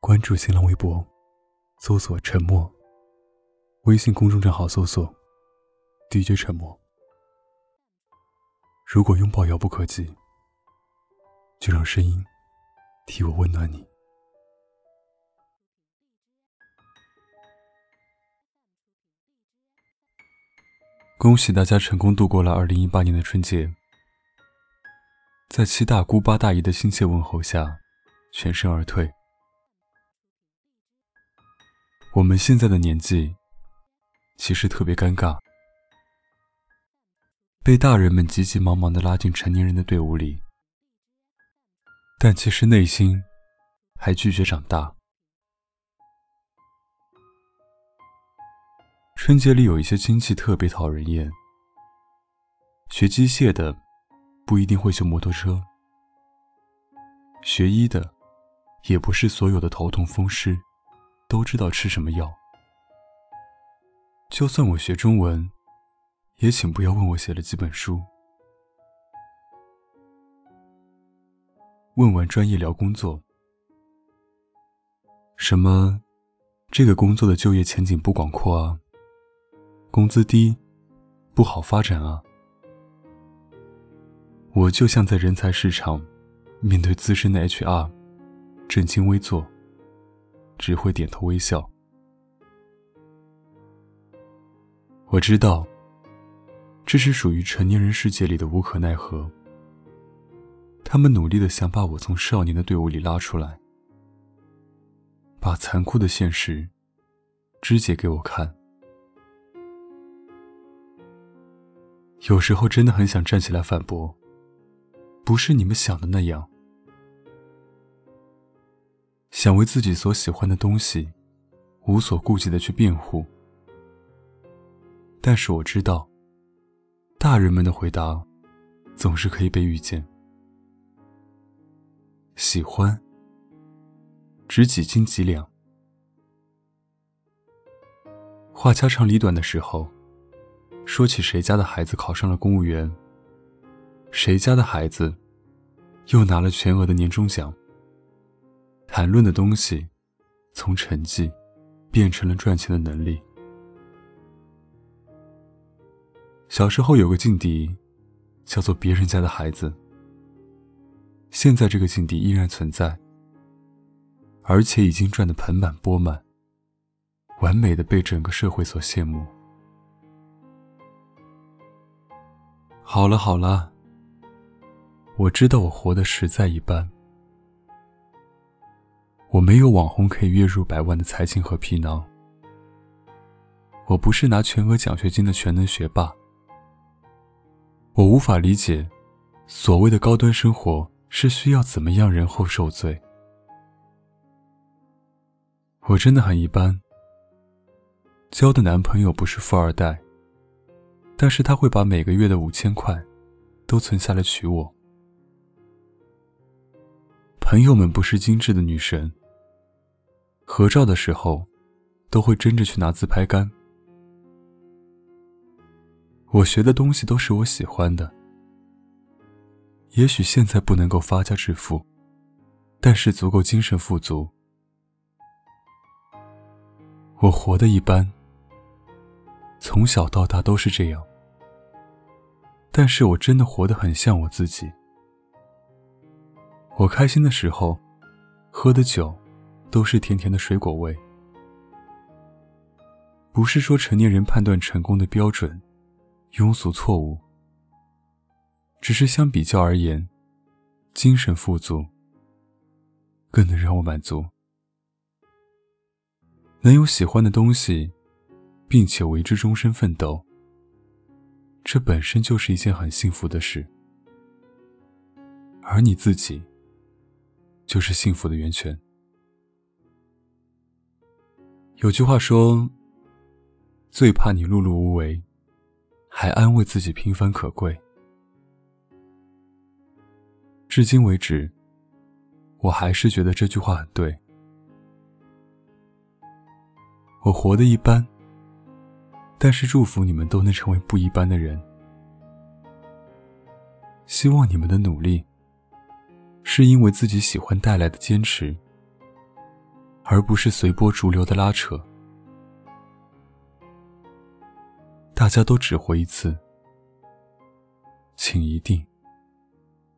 关注新浪微博，搜索“沉默”。微信公众账号搜索 “DJ 沉默”。如果拥抱遥不可及，就让声音替我温暖你。恭喜大家成功度过了二零一八年的春节，在七大姑八大姨的亲切问候下，全身而退。我们现在的年纪，其实特别尴尬，被大人们急急忙忙的拉进成年人的队伍里，但其实内心还拒绝长大。春节里有一些亲戚特别讨人厌，学机械的不一定会修摩托车，学医的也不是所有的头痛风湿。都知道吃什么药。就算我学中文，也请不要问我写了几本书。问完专业聊工作，什么这个工作的就业前景不广阔啊？工资低，不好发展啊！我就像在人才市场面对资深的 HR，正襟危坐，只会点头微笑。我知道，这是属于成年人世界里的无可奈何。他们努力的想把我从少年的队伍里拉出来，把残酷的现实肢解给我看。有时候真的很想站起来反驳，不是你们想的那样。想为自己所喜欢的东西无所顾忌的去辩护，但是我知道，大人们的回答总是可以被预见。喜欢，值几斤几两。话家长里短的时候。说起谁家的孩子考上了公务员，谁家的孩子又拿了全额的年终奖，谈论的东西从成绩变成了赚钱的能力。小时候有个劲敌，叫做别人家的孩子。现在这个劲敌依然存在，而且已经赚得盆满钵满，完美的被整个社会所羡慕。好了好了，我知道我活得实在一般，我没有网红可以月入百万的财经和皮囊，我不是拿全额奖学金的全能学霸，我无法理解，所谓的高端生活是需要怎么样人后受罪，我真的很一般，交的男朋友不是富二代。但是他会把每个月的五千块都存下来娶我。朋友们不是精致的女神，合照的时候都会争着去拿自拍杆。我学的东西都是我喜欢的，也许现在不能够发家致富，但是足够精神富足。我活的一般，从小到大都是这样。但是我真的活得很像我自己。我开心的时候，喝的酒都是甜甜的水果味。不是说成年人判断成功的标准庸俗错误，只是相比较而言，精神富足更能让我满足。能有喜欢的东西，并且为之终身奋斗。这本身就是一件很幸福的事，而你自己就是幸福的源泉。有句话说：“最怕你碌碌无为，还安慰自己平凡可贵。”至今为止，我还是觉得这句话很对。我活得一般。但是祝福你们都能成为不一般的人。希望你们的努力，是因为自己喜欢带来的坚持，而不是随波逐流的拉扯。大家都只活一次，请一定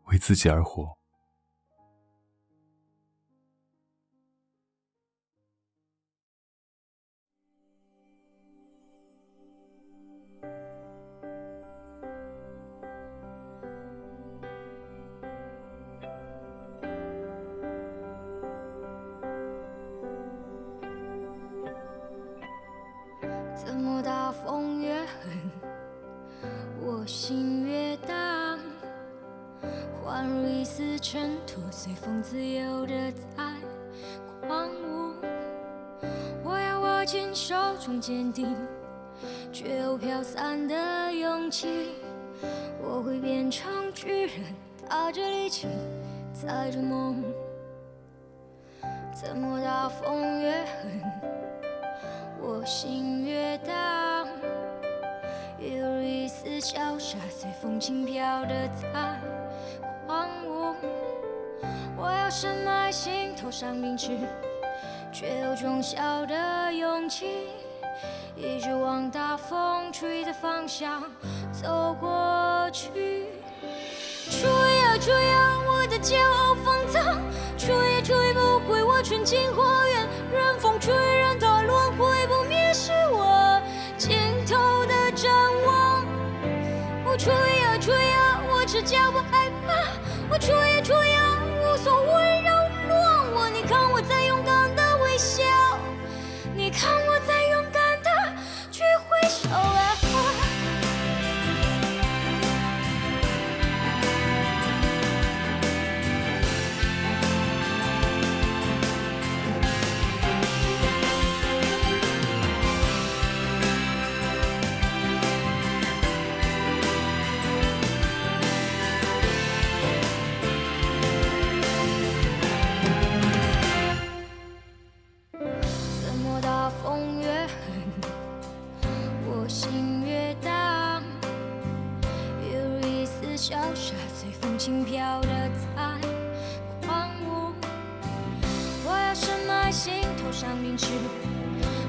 为自己而活。尘土，随风自由的在狂舞。我要握紧手中坚定，却又飘散的勇气。我会变成巨人，踏着力气，载着梦。怎么大风越狠？我心越荡，犹如一丝潇洒，随风轻飘的在狂舞。我要深埋心头上铭记，却有种小的勇气，一直往大风吹的方向走过去。想明知，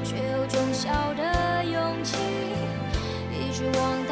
却有种小的勇气，一直往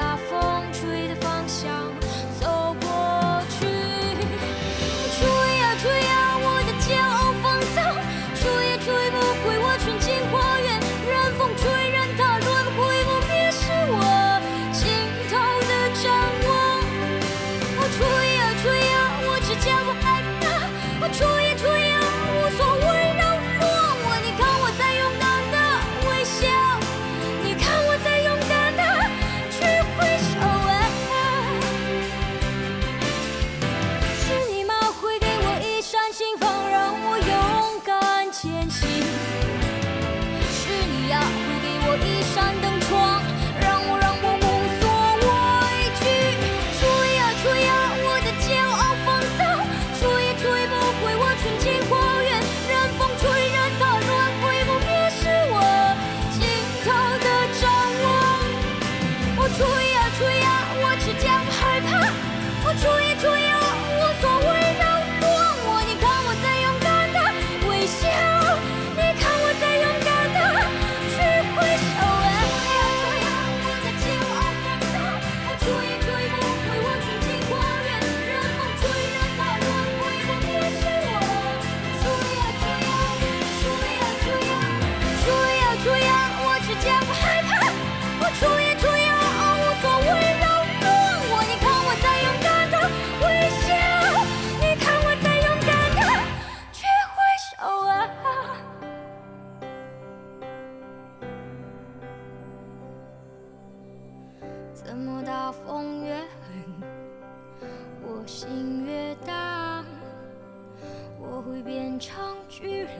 我会变成巨人，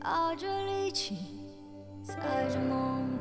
踏着力气，踩着梦。